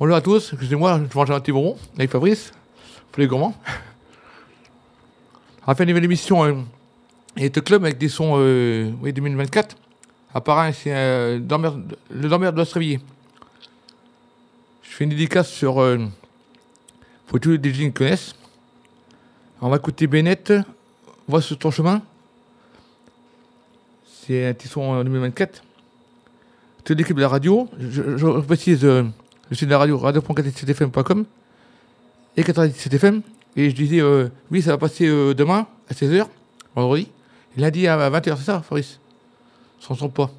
Bonjour à tous, excusez-moi, je mange un petit bonbon avec Fabrice, les gourmands. On va faire une nouvelle émission euh, et de club avec des sons euh, oui, 2024. Apparemment, c'est euh, le dormeur doit se réveiller. Je fais une dédicace sur. Euh, pour tous les DJ qui connaissent. On va écouter Bennett, Vois sur ton chemin. C'est un petit son en 2024. Toute l'équipe de la radio, je précise, je suis de la radio, radio.97fm.com et 97fm. Et je disais, euh, oui, ça va passer euh, demain à 16h, vendredi. Et lundi à 20h, c'est ça, Fabrice? Sans son pas.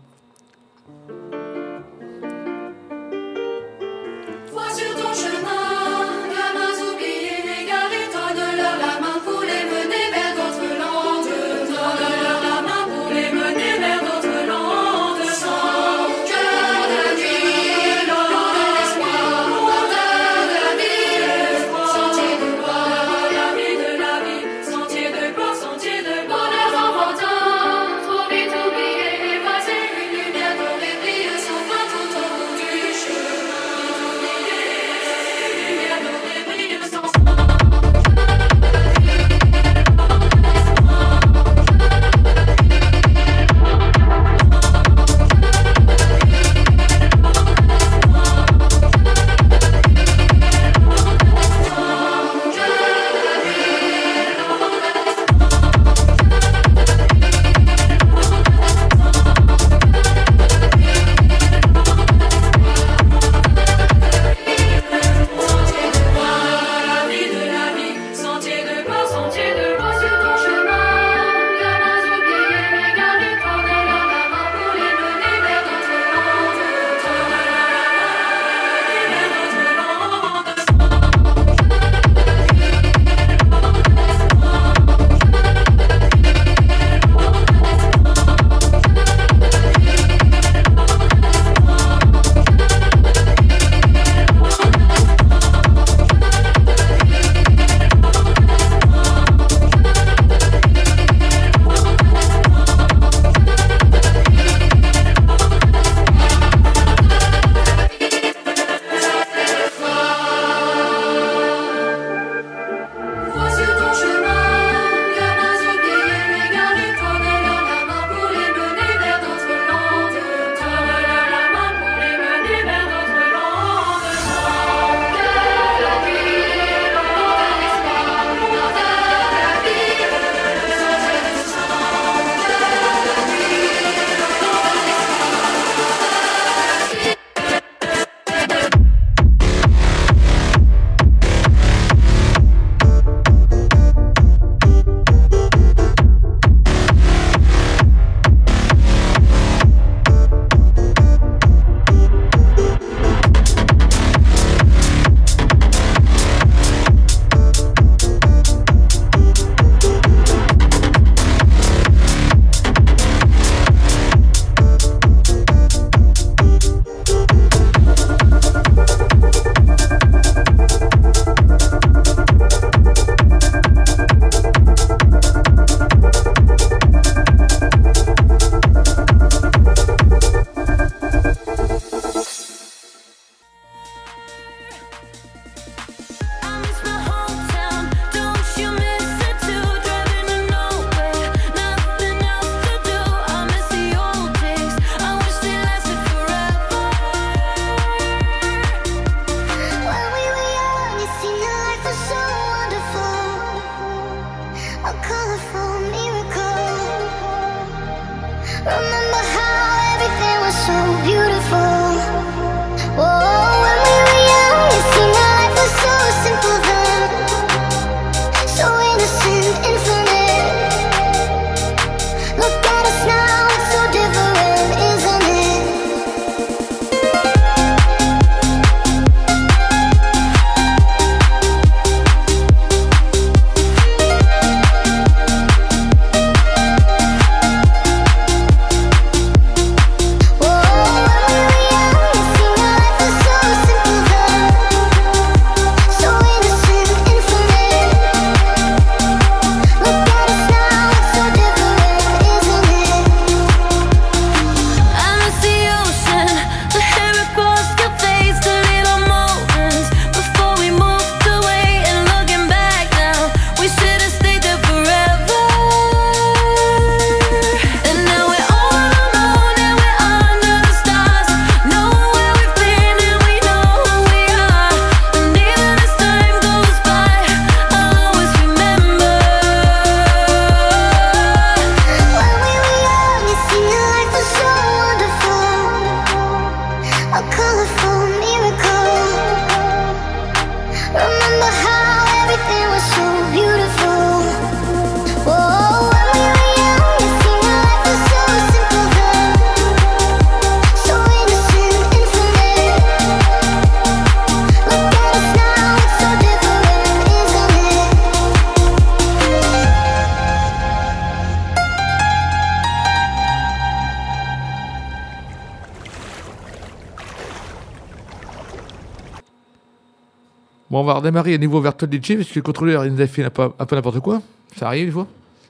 Redémarrer à niveau Vertol-DJ parce que le contrôleur, il nous a fait un peu, n'importe quoi. Ça arrive, des fois.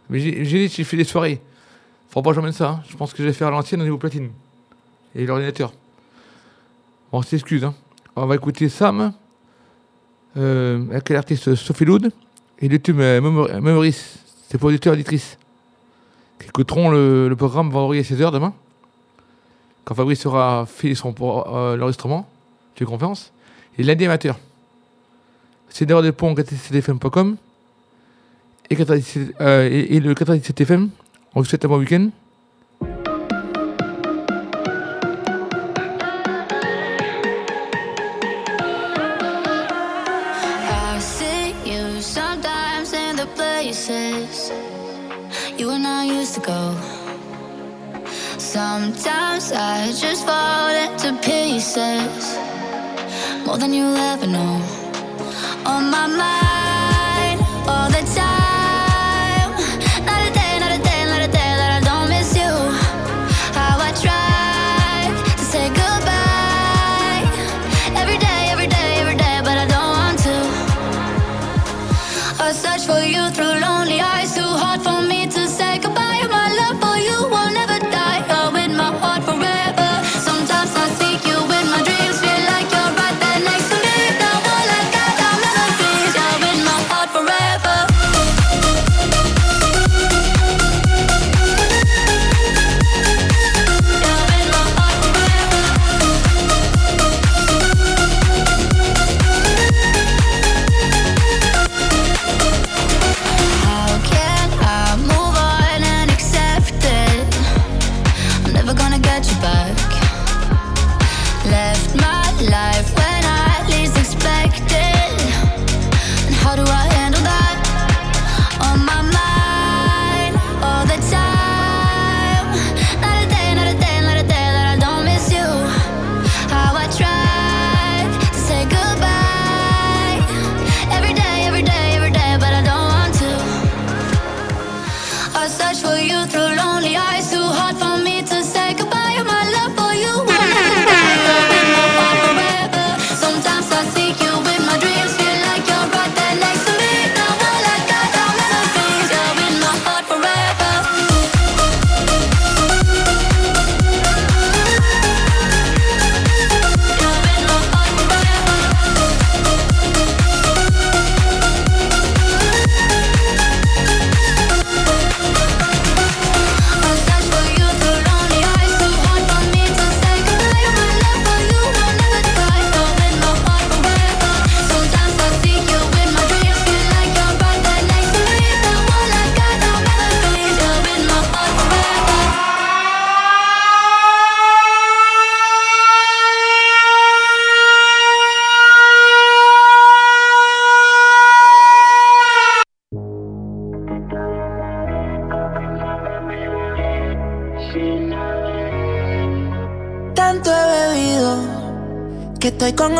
Mais j'ai dit, j'ai fait des soirées. Faut pas que j'emmène ça. hein. Je pense que je vais faire l'ancienne au niveau platine. Et l'ordinateur. On s'excuse. Hein. On va écouter Sam. Euh, avec l'artiste Sophie Loud. Et le tube euh, Memor- Memories. C'est pour auditeurs et auditrices. Qui écouteront le, programme vendredi à 16h demain. Quand Fabrice aura fait son euh, l'enregistrement. De conférence. Et lundi amateur. C'est d'ailleurs des ponts 97fm.com et, 97, euh, et, et le 97fm. On vous souhaite un bon week-end. You and I used to go. Sometimes I just fall into pieces more than you'll ever know. On my mind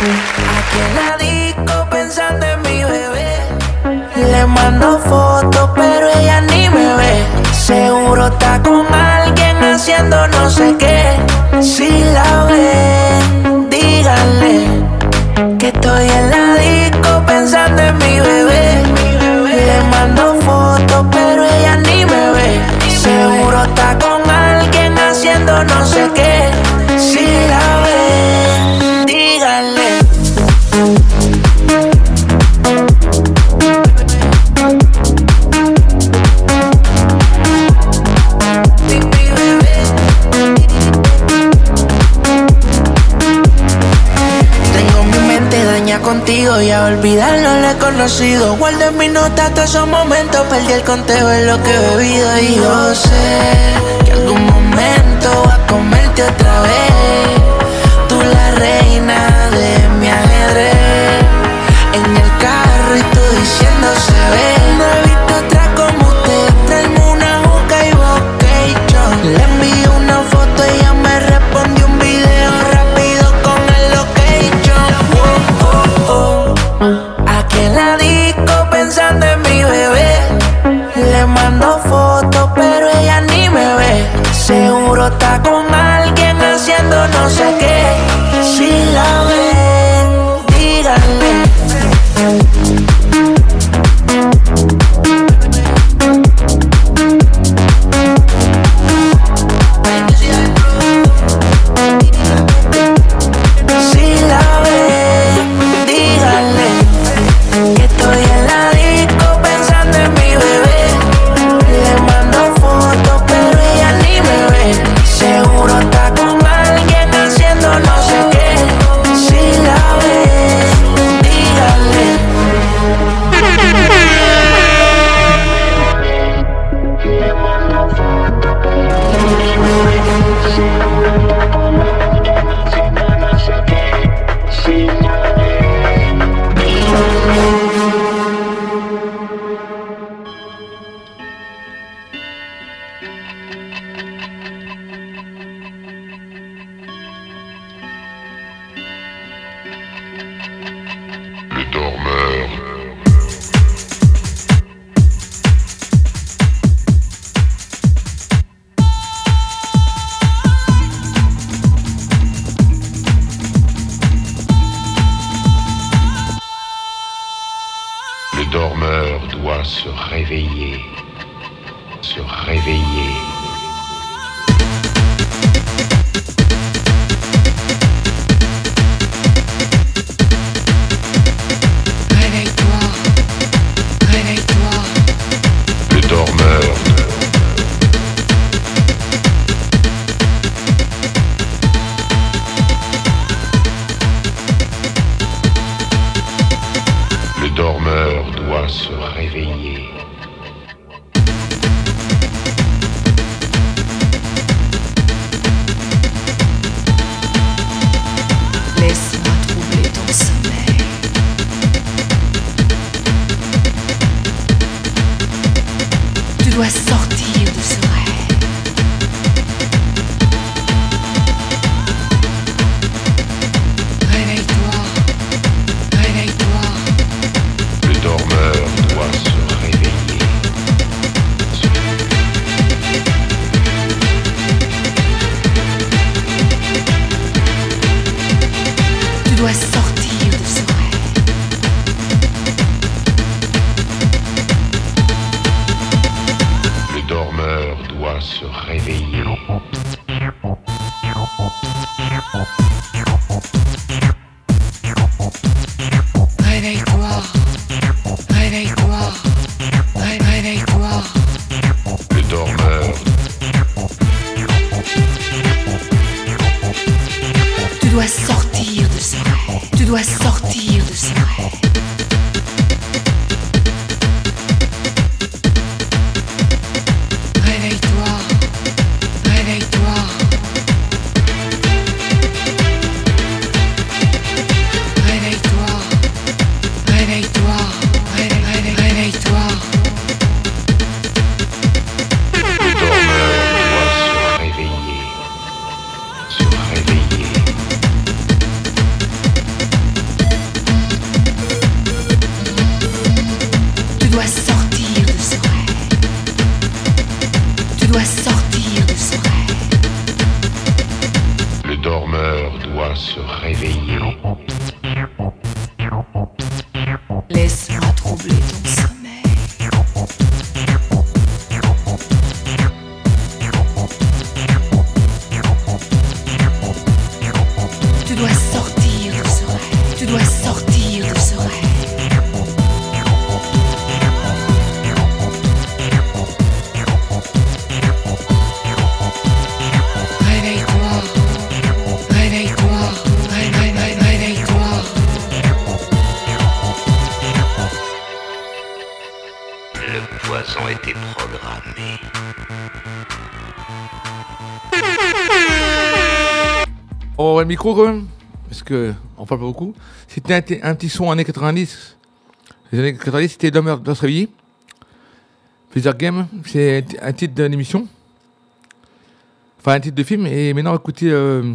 aquí en la disco pensando en mi bebé, le mando fotos, pero ella ni me ve. Seguro está con alguien haciendo no sé qué. Si la ven, díganle que estoy en la disco pensando en mi bebé. Le mando fotos, pero ella ni me ve. Seguro está con alguien haciendo no sé qué. Si la ven, contigo y a olvidarlo lo he conocido. Guardo en mis notas todos esos momentos, perdí el conteo de lo que he bebido y yo sé se réveiller, se réveiller. Micro parce que on parle pas beaucoup. C'était un, petit son années 90. Les années 90, c'était Dormeur doit se réveiller. Plusieurs Games, c'est un titre d'émission. Enfin, un titre de film. Et maintenant, euh,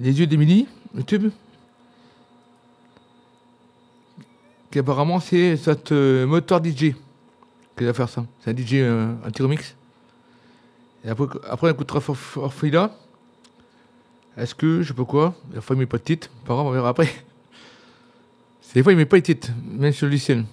Les yeux d'Emily, YouTube. Qui apparemment, c'est cette euh, moteur DJ qui va faire ça. C'est un DJ, euh, un petit remix. Et après, après on écoutera For- Orphila. Est-ce que, je pas quoi, des fois il met pas de titre, pas grave, on verra après. Des fois il met pas de titre, même sur le logiciel.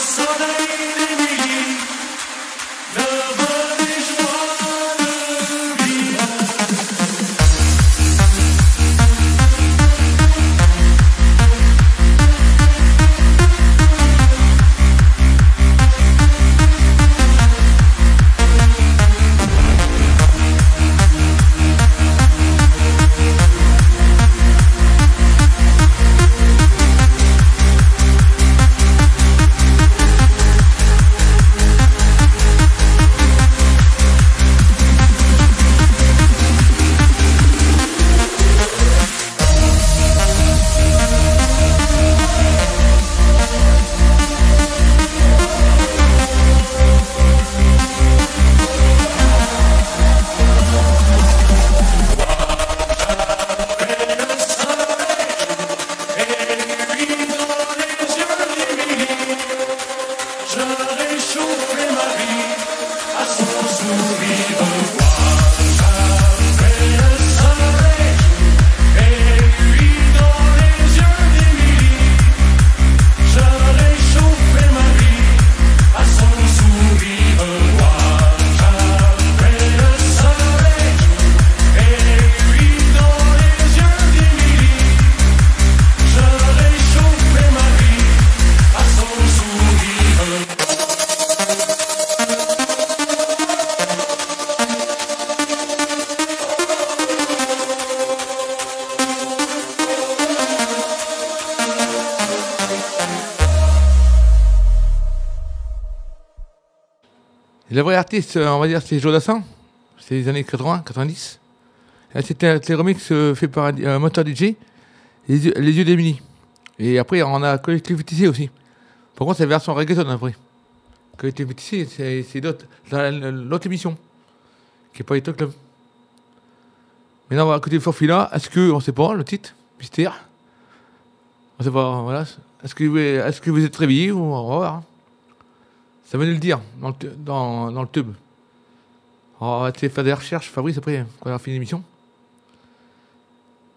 Soleil Le vrai artiste, euh, on va dire, c'est Jodassin. C'est les années 80, 90. Et C'était un les remix euh, fait par un, moteur DJ, les, yeux- les yeux d'Emily. Et après, on a Collectif TC aussi. Par contre, c'est la version reggaeton après. Collectif TC, c'est l'autre émission, qui n'est pas Eto Club. Maintenant, on va écouter Forfila. Est-ce que, on sait pas, le titre, mystère. On sait pas, voilà. Est-ce que, vous- êtes réveillé ou on va voir. Ça venait le dire dans le, tube. On va essayer de faire des recherches, Fabrice, après, quand on aura fini l'émission.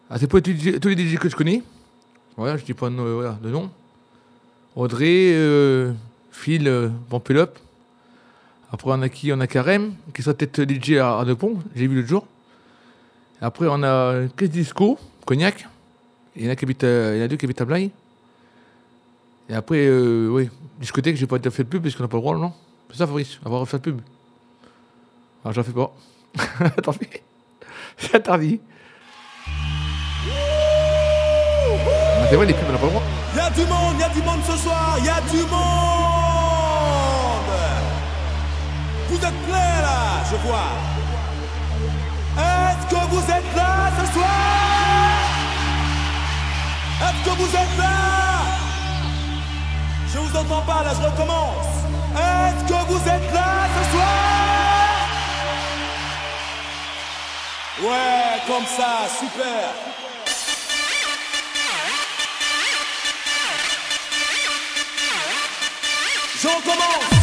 Ah, c'est pas tous les DJ que je connais. Voilà, je dis pas de, de nom. Audrey, euh, Phil, euh, Up. Après, on a qui? On a Karem, qui sera peut-être DJ à, à Deux-Ponts, j'ai vu l'autre jour. Après, on a Chris Disco, Cognac. Il y en a, euh, il y en a deux qui habitent à Blaye. Et après, euh, oui, discothèque, j'ai pas été fait de pub parce qu'on n'a pas le droit, non? C'est ça, Fabrice, avoir refait de pub. Alors, j'en fais pas. Tant pis. C'est interdit. Ah, c'est vrai, les pubs, on n'a pas le droit. Y a du monde, y a du monde ce soir, y a du monde Vous êtes prêts là, je vois. Est-ce que vous êtes là ce soir? Est-ce que vous êtes là? Je vous entends pas là, je recommence. Est-ce que vous êtes là ce soir? Ouais, comme ça, super. Je recommence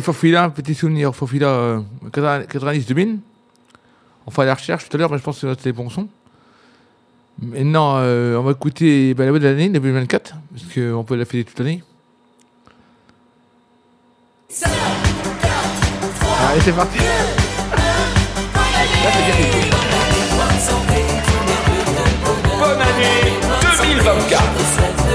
Fofila, petit souvenir, Fofila euh, 90 2000. On fait la recherche tout à l'heure, mais je pense que c'était bon son. Maintenant, euh, on va écouter ben, la voix de l'année 2024, parce qu'on peut la fêter toute l'année. Ah, Allez, c'est parti! Bonne année 2024!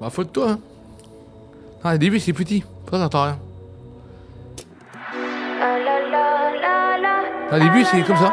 Bah, faut de toi, hein. Ah, au début, c'est petit. Pourquoi t'entends rien Au début, c'est comme ça.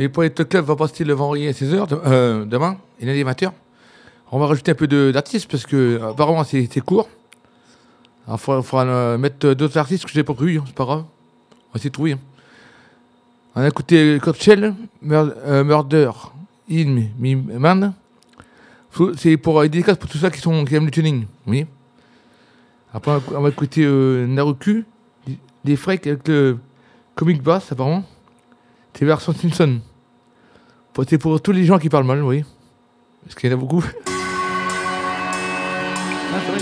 Les Poètes Club va passer le vendredi à 16h, de- euh, demain, et lundi 20h. On va rajouter un peu d'artistes parce que apparemment c'est court. Il faudra, euh, mettre d'autres artistes que j'ai pas prévu, hein, c'est pas grave. On va essayer de trouver. hein. On a écouté Cocktail, Mur- euh, Murder, In Me Man. C'est pour euh, dédicace pour tous ceux qui, sont, qui aiment le tuning. Oui. Après, on va- écouter Naruku, des freaks avec le comic bass, apparemment. C'est version Simpson. C'est pour tous les gens qui parlent mal, oui. Parce qu'il y en a beaucoup. Ah, c'est vrai.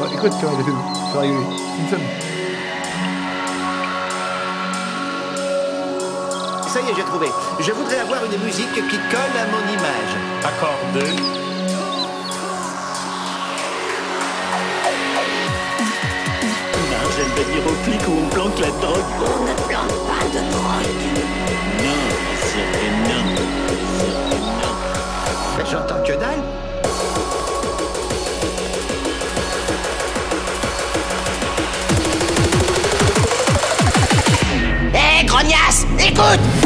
Ouais, écoute, tu vois, il a fait- rigoler. Simpson. Ça y est, j'ai trouvé. Je voudrais avoir une musique qui colle à mon image. Accord 2. Non, j'aime aux flics où on planque la drogue. On ne planque pas de drogue. J'entends que dalle. Hé, grognasse, écoute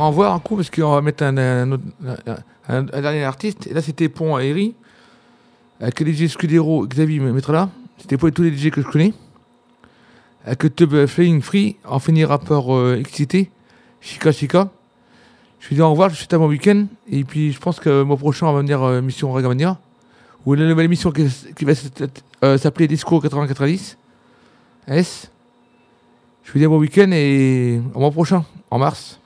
Au revoir un coup parce qu'on va mettre un, dernier artiste. Et là, c'était Pont à. Avec le DJ Scudero, Xavier me mettra là. C'était pour tous les DJ que je connais. Avec Tub Flying Free, on finira par euh, Excité, Chica Chica. Je vais dire au revoir, je souhaite un bon week-end. Et puis, je pense que le mois prochain, on va venir euh, Mission Ragamania. Ou la nouvelle émission qui, va euh, s'appeler Disco 80-90. S. Je vous dis un bon week-end et au mois prochain, en mars.